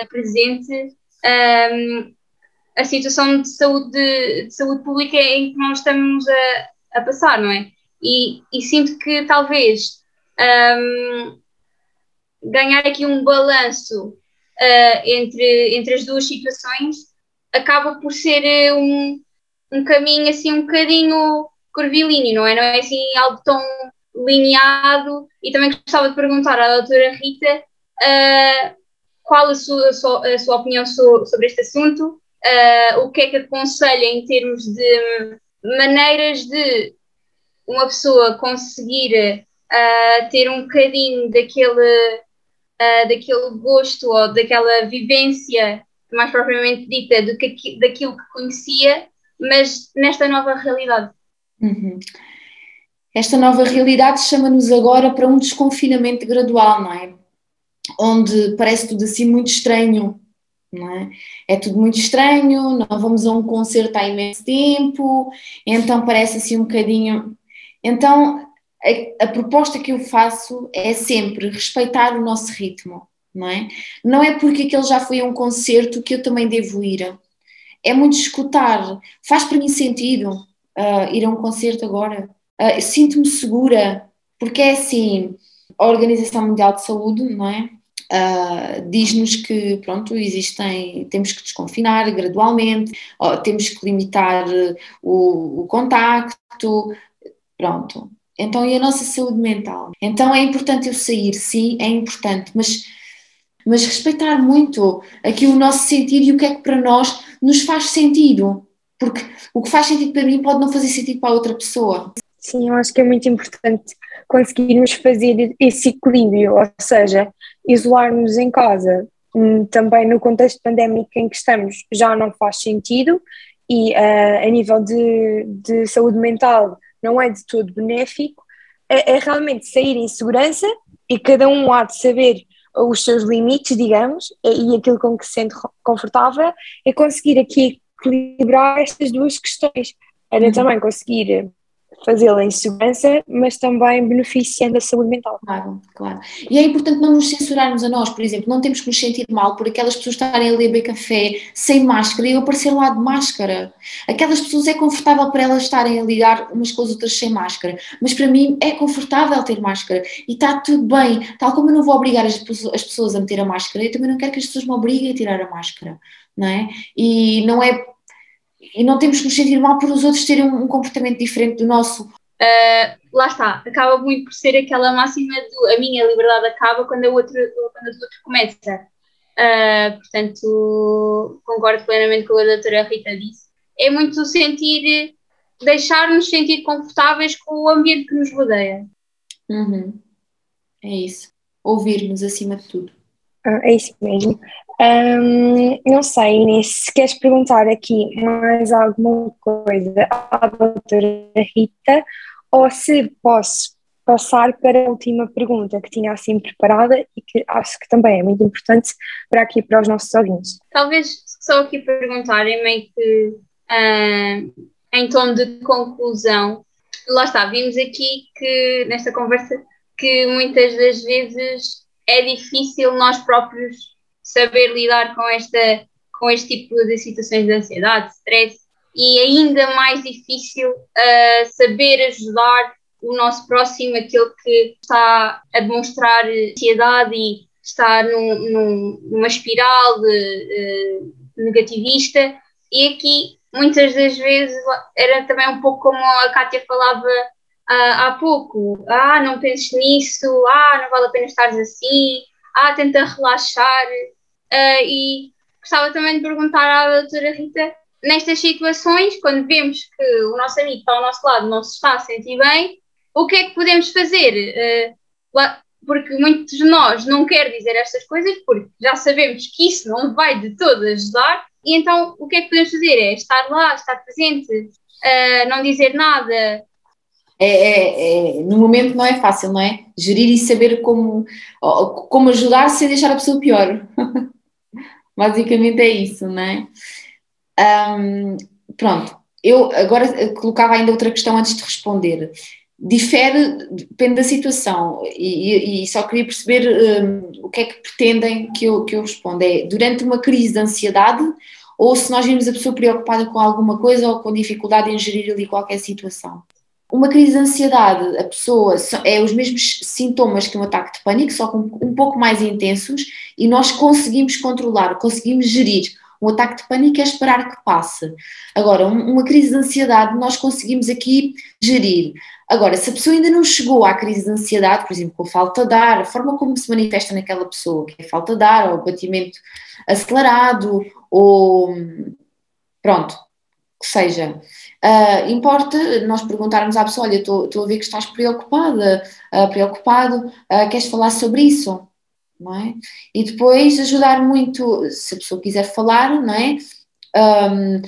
presente um, a situação de saúde, de saúde pública em que nós estamos a, a passar, não é? E, e sinto que talvez um, ganhar aqui um balanço uh, entre, entre as duas situações acaba por ser eh, um, um caminho assim um bocadinho curvilíneo, não é? Não é assim algo tão lineado e também gostava de perguntar à doutora Rita uh, qual a sua, a sua, a sua opinião sobre este assunto, uh, o que é que aconselha em termos de maneiras de uma pessoa conseguir uh, ter um bocadinho daquele, uh, daquele gosto ou daquela vivência mais propriamente dita do que, daquilo que conhecia, mas nesta nova realidade. Uhum. Esta nova realidade chama-nos agora para um desconfinamento gradual, não é? Onde parece tudo assim muito estranho, não é? é tudo muito estranho, não vamos a um concerto há imenso tempo, então parece assim um bocadinho. Então, a, a, proposta que eu faço é sempre respeitar o nosso ritmo, não é? Não é porque aquele já foi a um concerto que eu também devo ir. É muito escutar. Faz para mim sentido uh, ir a um concerto agora. Uh, Sinto-me segura, porque é assim, a Organização Mundial de Saúde, não é? Uh, diz-nos que pronto existem temos que desconfinar gradualmente temos que limitar o, o contacto pronto então, e a nossa saúde mental? Então, é importante eu sair, sim, é importante, mas, mas respeitar muito aqui o nosso sentido e o que é que para nós nos faz sentido. Porque o que faz sentido para mim pode não fazer sentido para outra pessoa. Sim, eu acho que é muito importante conseguirmos fazer esse equilíbrio, ou seja, isolar-nos em casa, hum, também no contexto pandémico em que estamos, já não faz sentido e uh, a nível de, de saúde mental não é de todo benéfico, é, é realmente sair em segurança e cada um há de saber os seus limites, digamos, e aquilo com que se sente confortável, é conseguir aqui equilibrar estas duas questões. Era uhum. também conseguir fazê-la em segurança, mas também beneficiando a saúde mental. Claro, claro. E é importante não nos censurarmos a nós, por exemplo, não temos que nos sentir mal por aquelas pessoas estarem a beber café sem máscara e eu aparecer lá de máscara. Aquelas pessoas é confortável para elas estarem a ligar umas com as outras sem máscara, mas para mim é confortável ter máscara e está tudo bem. Tal como eu não vou obrigar as, as pessoas a meter a máscara, eu também não quero que as pessoas me obriguem a tirar a máscara, não é? E não é e não temos que nos sentir mal por os outros terem um, comportamento diferente do nosso. Uh, lá está, acaba muito por ser aquela máxima do a minha liberdade acaba quando a outra quando a outra começa. Uh, portanto, concordo plenamente com o que a doutora Rita disse. É muito sentir, deixar-nos sentir confortáveis com o ambiente que nos rodeia. Uhum. É isso. Ouvir-nos acima de tudo. Ah, é isso mesmo. Um, não sei, Inês, se queres perguntar aqui mais alguma coisa à doutora Rita, ou se posso passar para a última pergunta que tinha assim preparada e que acho que também é muito importante para aqui para os nossos ouvintes. Talvez só aqui perguntarem meio que uh, em tom de conclusão, lá está, vimos aqui que nesta conversa que muitas das vezes é difícil nós próprios saber lidar com, esta, com este tipo de situações de ansiedade, stress, e ainda mais difícil uh, saber ajudar o nosso próximo, aquele que está a demonstrar ansiedade e está num, num, numa espiral de, uh, negativista. E aqui, muitas das vezes, era também um pouco como a Kátia falava uh, há pouco: ah, não penses nisso, ah, não vale a pena estares assim, ah, tenta relaxar. Uh, e gostava também de perguntar à doutora Rita, nestas situações, quando vemos que o nosso amigo está ao nosso lado, não se está a sentir bem, o que é que podemos fazer? Uh, porque muitos de nós não querem dizer estas coisas porque já sabemos que isso não vai de todo ajudar, e então o que é que podemos fazer? É estar lá, estar presente, uh, não dizer nada, é, é, é, no momento não é fácil, não é? Gerir e saber como, como ajudar sem deixar a pessoa pior. Basicamente é isso, não é? Um, pronto, eu agora colocava ainda outra questão antes de responder. Difere, depende da situação, e, e só queria perceber um, o que é que pretendem que eu, que eu responda. É durante uma crise de ansiedade ou se nós vimos a pessoa preocupada com alguma coisa ou com dificuldade em gerir ali qualquer situação. Uma crise de ansiedade, a pessoa é os mesmos sintomas que um ataque de pânico, só com um pouco mais intensos, e nós conseguimos controlar, conseguimos gerir. Um ataque de pânico é esperar que passe. Agora, uma crise de ansiedade, nós conseguimos aqui gerir. Agora, se a pessoa ainda não chegou à crise de ansiedade, por exemplo, com falta de ar, a forma como se manifesta naquela pessoa, que é falta de ar, ou batimento acelerado, ou pronto, que seja. Uh, importa nós perguntarmos à pessoa: olha, estou a ver que estás preocupada, uh, preocupado, uh, queres falar sobre isso? Não é? E depois ajudar muito, se a pessoa quiser falar, não é? Um,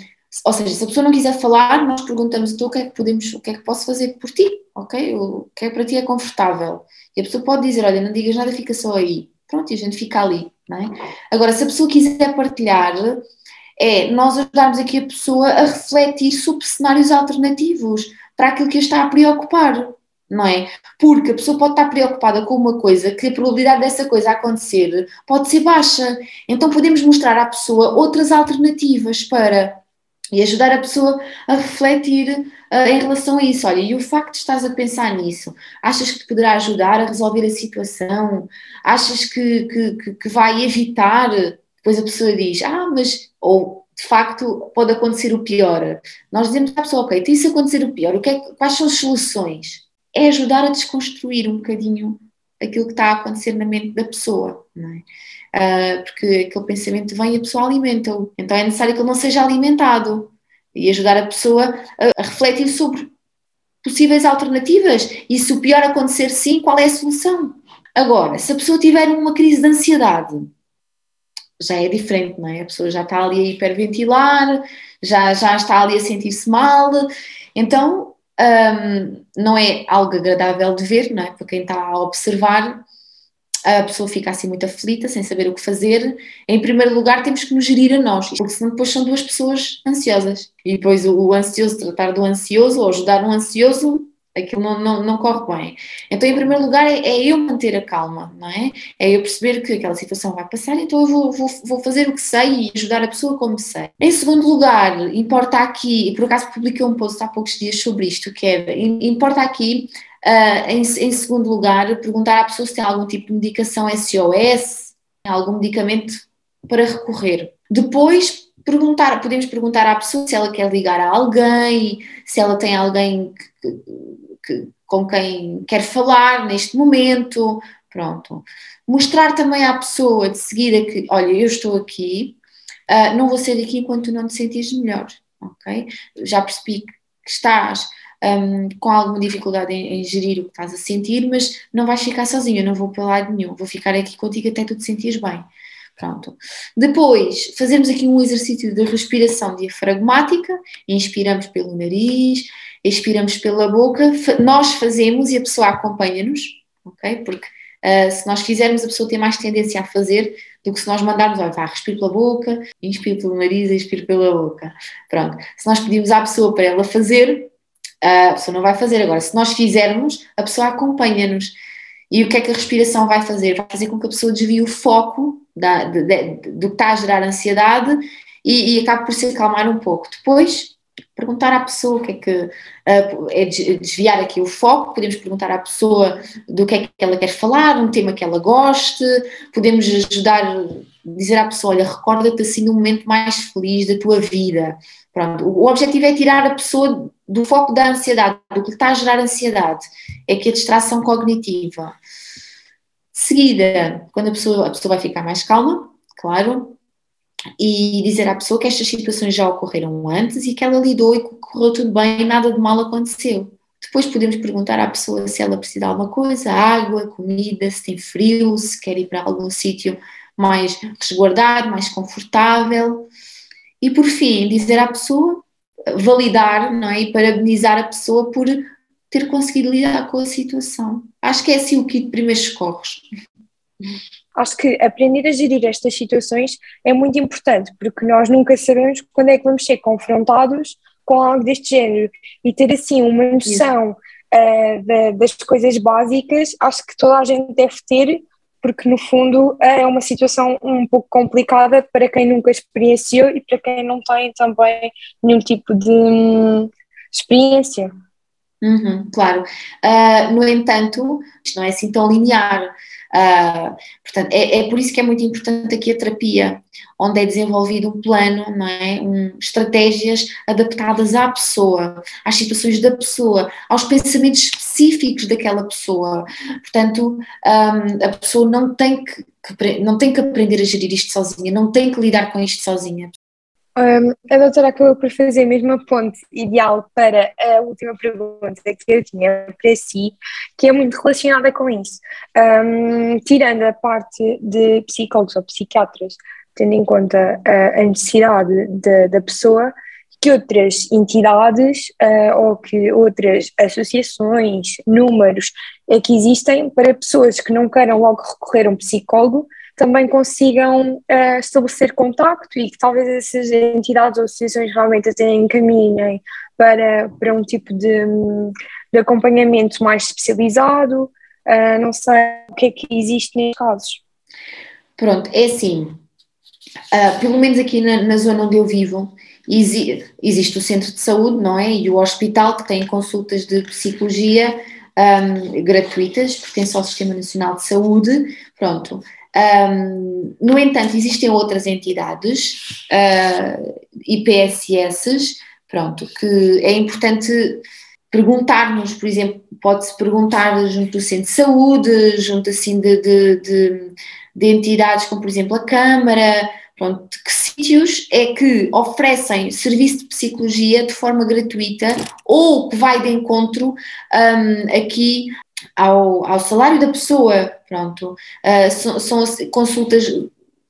ou seja, se a pessoa não quiser falar, nós perguntamos então o que é que podemos, o que é que posso fazer por ti, ok? O que é que para ti é confortável? E a pessoa pode dizer, olha, não digas nada, fica só aí. Pronto, e a gente fica ali, não é? Agora, se a pessoa quiser partilhar, é nós ajudarmos aqui a pessoa a refletir sobre cenários alternativos para aquilo que a está a preocupar, não é? Porque a pessoa pode estar preocupada com uma coisa que a probabilidade dessa coisa acontecer pode ser baixa. Então podemos mostrar à pessoa outras alternativas para e ajudar a pessoa a refletir uh, em relação a isso. Olha, e o facto de estás a pensar nisso, achas que te poderá ajudar a resolver a situação? Achas que, que, que vai evitar? Depois a pessoa diz, ah, mas, ou de facto pode acontecer o pior. Nós dizemos à pessoa, ok, tem isso acontecer o pior, o que é, quais são as soluções? É ajudar a desconstruir um bocadinho aquilo que está a acontecer na mente da pessoa, é? Uh, porque aquele pensamento vem e a pessoa alimenta-o. Então é necessário que ele não seja alimentado e ajudar a pessoa a refletir sobre possíveis alternativas e se o pior acontecer sim, qual é a solução. Agora, se a pessoa tiver uma crise de ansiedade, já é diferente, não é? A pessoa já está ali a hiperventilar, já, já está ali a sentir-se mal, então um, não é algo agradável de ver, não é? Para quem está a observar, a pessoa fica assim muito aflita, sem saber o que fazer. Em primeiro lugar, temos que nos gerir a nós, porque senão depois são duas pessoas ansiosas. E depois o, ansioso tratar do ansioso ou ajudar um ansioso aquilo não, não, não corre bem. Então, em primeiro lugar, é, é, eu manter a calma, não é? É eu perceber que aquela situação vai passar, então eu vou, vou, vou fazer o que sei e ajudar a pessoa como sei. Em segundo lugar, importa aqui, e por acaso publiquei um post há poucos dias sobre isto, que é, importa aqui, uh, em, em segundo lugar, perguntar à pessoa se tem algum tipo de medicação SOS, algum medicamento para recorrer. Depois, perguntar, podemos perguntar à pessoa se ela quer ligar a alguém, se ela tem alguém que, que, com quem quer falar neste momento, pronto. Mostrar também à pessoa de seguida que, olha, eu estou aqui, uh, não vou sair daqui enquanto não te sentires melhor, ok? Já percebi que estás um, com alguma dificuldade em, em, gerir o que estás a sentir, mas não vais ficar sozinho, eu não vou para lado nenhum, vou ficar aqui contigo até tu te sentires bem. Pronto. Depois, fazemos aqui um exercício de respiração diafragmática, inspiramos pelo nariz, expiramos pela boca, nós fazemos e a pessoa acompanha-nos, ok? Porque uh, se nós fizermos, a pessoa tem mais tendência a fazer do que se nós mandarmos, olha, vá, respire pela boca, inspire pelo nariz, expire pela boca. Pronto. Se nós pedimos à pessoa para ela fazer, a pessoa não vai fazer. Agora, se nós fizermos, a pessoa acompanha-nos. E o que é que a respiração vai fazer? Vai fazer com que a pessoa desvie o foco da, de, de, do que está a gerar ansiedade e, e acabe por se acalmar um pouco. Depois, perguntar à pessoa o que é que uh, é desviar aqui o foco, podemos perguntar à pessoa do que é que ela quer falar, um tema que ela goste, podemos ajudar, dizer à pessoa, olha, recorda-te assim do momento mais feliz da tua vida. Pronto, o objetivo é tirar a pessoa do foco da ansiedade, do que está a gerar ansiedade, é que a distração cognitiva. Seguida, quando a pessoa, a pessoa vai ficar mais calma, claro, e dizer à pessoa que estas situações já ocorreram antes e que ela lidou e que correu tudo bem nada de mal aconteceu. Depois podemos perguntar à pessoa se ela precisa de alguma coisa, água, comida, se tem frio, se quer ir para algum sítio mais resguardado, mais confortável. E por fim, dizer à pessoa, validar não é? e parabenizar a pessoa por ter conseguido lidar com a situação. Acho que é assim o kit de primeiros socorros. Acho que aprender a gerir estas situações é muito importante, porque nós nunca sabemos quando é que vamos ser confrontados com algo deste género e ter assim uma noção uh, da, das coisas básicas, acho que toda a gente deve ter, porque no fundo é uma situação um pouco complicada para quem nunca experienciou e para quem não tem também nenhum tipo de hum, experiência. Uhum, claro. Uh, no entanto, isto não é assim tão linear. Uh, portanto, é, é, por isso que é muito importante aqui a terapia, onde é desenvolvido um plano, não é? Um, estratégias adaptadas à pessoa, às situações da pessoa, aos pensamentos específicos daquela pessoa. Portanto, um, a pessoa não tem que, que, não tem que aprender a gerir isto sozinha, não tem que lidar com isto sozinha. Um, a doutora acabou por fazer a ponte ideal para a última pergunta que eu tinha para si, que é muito relacionada com isso. Um, tirando a parte de psicólogos ou psiquiatras, tendo em conta a, a necessidade de, da pessoa, que outras entidades uh, ou que outras associações, números é que existem para pessoas que não queiram logo recorrer a um psicólogo, também consigam uh, estabelecer contacto e que talvez essas entidades ou associações realmente até encaminhem para, para um tipo de, de acompanhamento mais especializado. Uh, não sei o que é que existe nestes casos. Pronto, é assim, uh, pelo menos aqui na, na, zona onde eu vivo, exi existe o centro de saúde, não é? E o hospital que tem consultas de psicologia um, gratuitas, pertence ao Sistema Nacional de Saúde, pronto. Um, no entanto, existem outras entidades, uh, IPSS, pronto, que é importante perguntar-nos, por exemplo, pode-se perguntar junto do centro de saúde, junto assim de, de, de, de entidades como, por exemplo, a Câmara, pronto, que sítios é que oferecem serviço de psicologia de forma gratuita ou que vai de encontro um, aqui ao, ao salário da pessoa, pronto, uh, são, são, consultas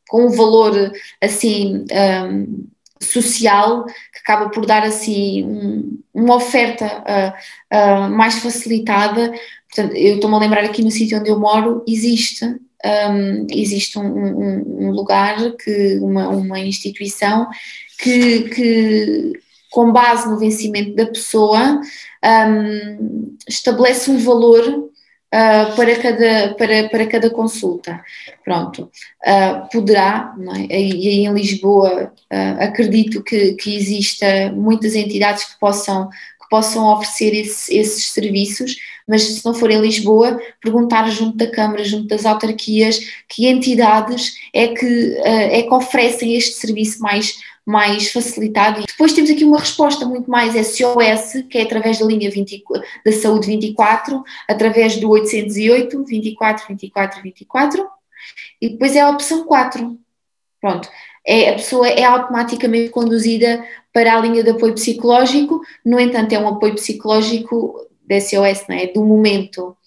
com um valor assim um, social que acaba por dar assim um, uma oferta uh, uh, mais facilitada. Portanto, eu estou-me a lembrar aqui no sítio onde eu moro, existe um, existe um, um, lugar, que, uma, uma instituição que, que, com base no vencimento da pessoa, um, estabelece um valor Uh, para, cada, para, para cada consulta. Pronto, uh, poderá, é? e aí em Lisboa uh, acredito que, que exista muitas entidades que possam, que possam oferecer esse, esses serviços, mas se não for em Lisboa, perguntar junto da Câmara, junto das autarquias, que entidades é que, é que oferecem este serviço mais mais facilitado. E depois temos aqui uma resposta muito mais SOS, que é através da linha 20, da saúde 24, através do 808 24 24 24, e depois é a opção 4. Pronto. É, a pessoa é automaticamente conduzida para a linha de apoio psicológico, no entanto, é um apoio psicológico da SOS, não é? Do momento.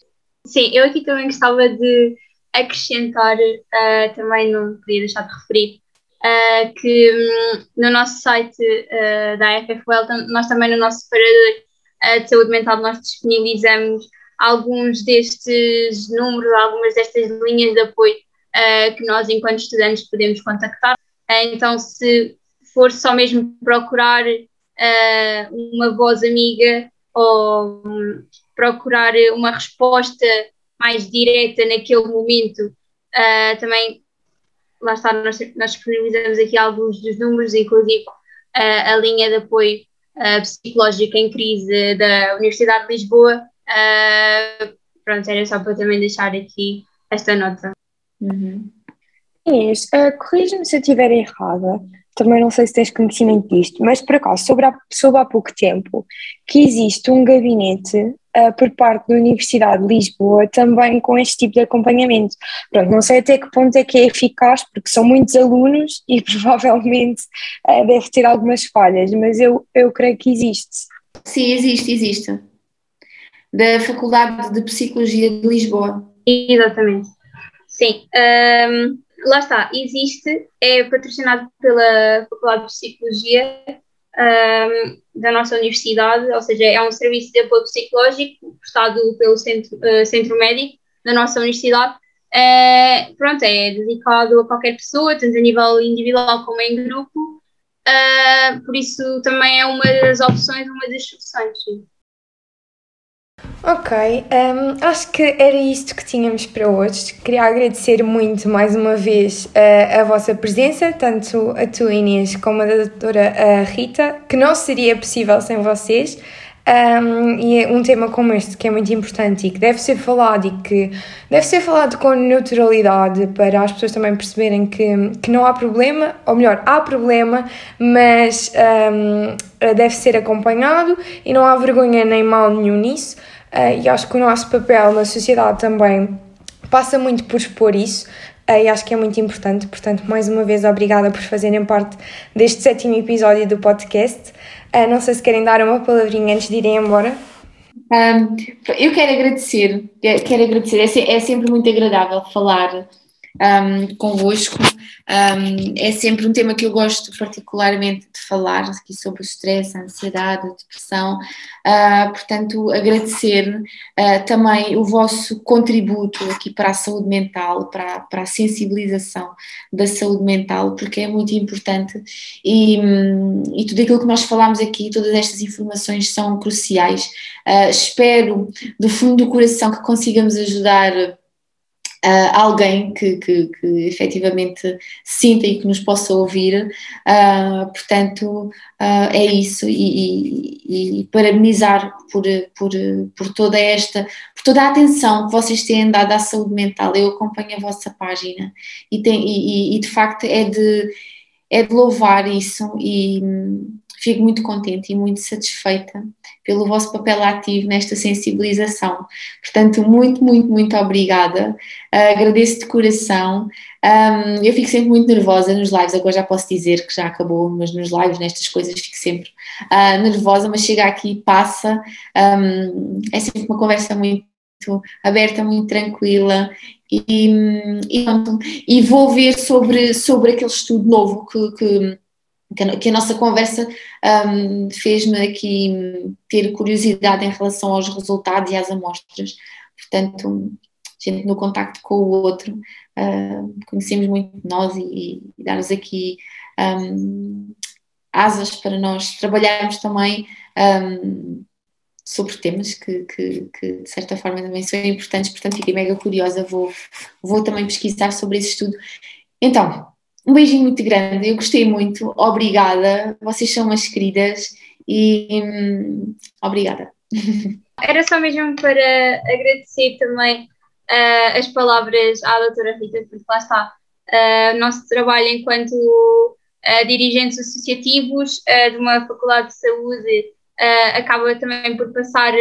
Sim, eu aqui também gostava de acrescentar, uh, também não podia deixar de referir, uh, que um, no nosso site uh, da FFWell, nós também no nosso separador uh, de saúde mental, nós disponibilizamos alguns destes números, algumas destas linhas de apoio que nós, enquanto estudantes, podemos contactar. então, se for só mesmo procurar uma voz amiga ou um, procurar uma resposta mais direta naquele momento, também lá está, nós, nós disponibilizamos aqui alguns dos números, inclusive uh, a linha de apoio uh, psicológico em crise da Universidade de Lisboa. Uh, pronto, era só para também deixar aqui esta nota. Uhum. Inês, uh, corrija-me se eu estiver errada, também não sei se tens conhecimento disto, mas por acaso, sobre sobre há pouco tempo, que existe um gabinete uh, por parte da Universidade de Lisboa também com este tipo de acompanhamento. Pronto, não sei até que ponto é que é eficaz, porque são muitos alunos e provavelmente uh, deve ter algumas falhas, mas eu, eu creio que existe. Sim, existe, existe. Da Faculdade de Psicologia de Lisboa. Exatamente. Sim. Um, lá está, existe, é patrocinado pela Faculdade de Psicologia um, da nossa universidade, ou seja, é um serviço de apoio psicológico prestado pelo centro, uh, centro médico da nossa universidade. Uh, pronto, é dedicado a qualquer pessoa, tanto a nível individual como em grupo, uh, por isso também é uma das opções, uma das soluções. Sim. Ok, um, acho que era isto que tínhamos para hoje. Queria agradecer muito mais uma vez uh, a vossa presença, tanto a tua Inês como a da doutora uh, Rita, que não seria possível sem vocês. Um, e é um tema como este que é muito importante e que deve ser falado e que deve ser falado com neutralidade para as pessoas também perceberem que, que não há problema, ou melhor, há problema, mas um, deve ser acompanhado e não há vergonha nem mal nenhum nisso. Uh, e acho que o nosso papel na sociedade também passa muito por expor isso. Uh, e acho que é muito importante. Portanto, mais uma vez, obrigada por fazerem parte deste sétimo episódio do podcast. Uh, não sei se querem dar uma palavrinha antes de irem embora. Um, eu quero agradecer, quero agradecer, é, é sempre muito agradável falar um, convosco. Um, é sempre um tema que eu gosto particularmente de falar aqui sobre o stress, a ansiedade, a depressão. Uh, portanto, agradecer uh, também o vosso contributo aqui para a saúde mental, para, para a sensibilização da saúde mental, porque é muito importante e, e tudo aquilo que nós falamos aqui, todas estas informações são cruciais. Uh, espero do fundo do coração que consigamos ajudar uh, alguém que, que, que efetivamente sinta e que nos possa ouvir. Uh, portanto, uh, é isso, e, e, e, parabenizar por, por, por toda esta, por toda a atenção que vocês têm dado à saúde mental. Eu acompanho a vossa página e, tem, e, de facto é de, é de louvar isso e fico muito contente e muito satisfeita pelo vosso papel ativo nesta sensibilização. Portanto, muito, muito, muito obrigada. Uh, agradeço de coração. Um, eu fico sempre muito nervosa nos lives, agora já posso dizer que já acabou, mas nos lives, nestas coisas, fico sempre uh, nervosa, mas chega aqui e passa. Um, é sempre uma conversa muito aberta, muito tranquila e, e, e, vou ver sobre, sobre aquele estudo novo que, que que a, nossa conversa um, fez-me aqui ter curiosidade em relação aos resultados e às amostras. Portanto, gente no contacto com o outro, uh, conhecemos muito de nós e, e dar-nos aqui um, asas para nós trabalharmos também um, sobre temas que, que, que, de certa forma também são importantes, portanto fiquei mega curiosa, vou, vou também pesquisar sobre esse estudo. Então, um beijinho muito grande, eu gostei muito, obrigada, vocês são umas queridas e hum, obrigada. Era só mesmo para agradecer também uh, as palavras à doutora Rita, porque lá está, uh, o nosso trabalho enquanto uh, dirigentes associativos de uma faculdade de saúde acaba também por passar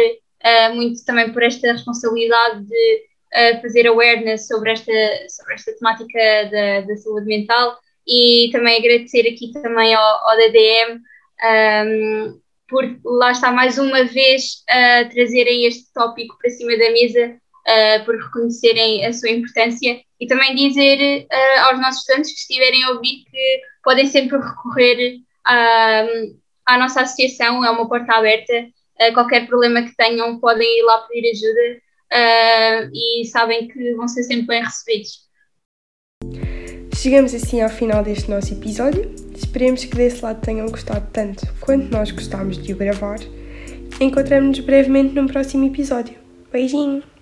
muito também por esta responsabilidade de a fazer awareness sobre esta, sobre esta temática da, da saúde mental e também agradecer aqui também ao, ao DDM um, por lá está mais uma vez uh, trazerem este tópico para cima da mesa, uh, por reconhecerem a sua importância e também dizer uh, aos nossos estudantes que estiverem a ouvir que podem sempre recorrer à, à nossa associação, é uma porta aberta, qualquer problema que tenham podem ir lá pedir ajuda uh, e sabem que vão ser sempre bem recebidos. Chegamos assim ao final deste nosso episódio. Esperemos que desse lado tenham gostado tanto quanto nós gostámos de o gravar. Encontramos-nos brevemente num próximo episódio. Beijinho!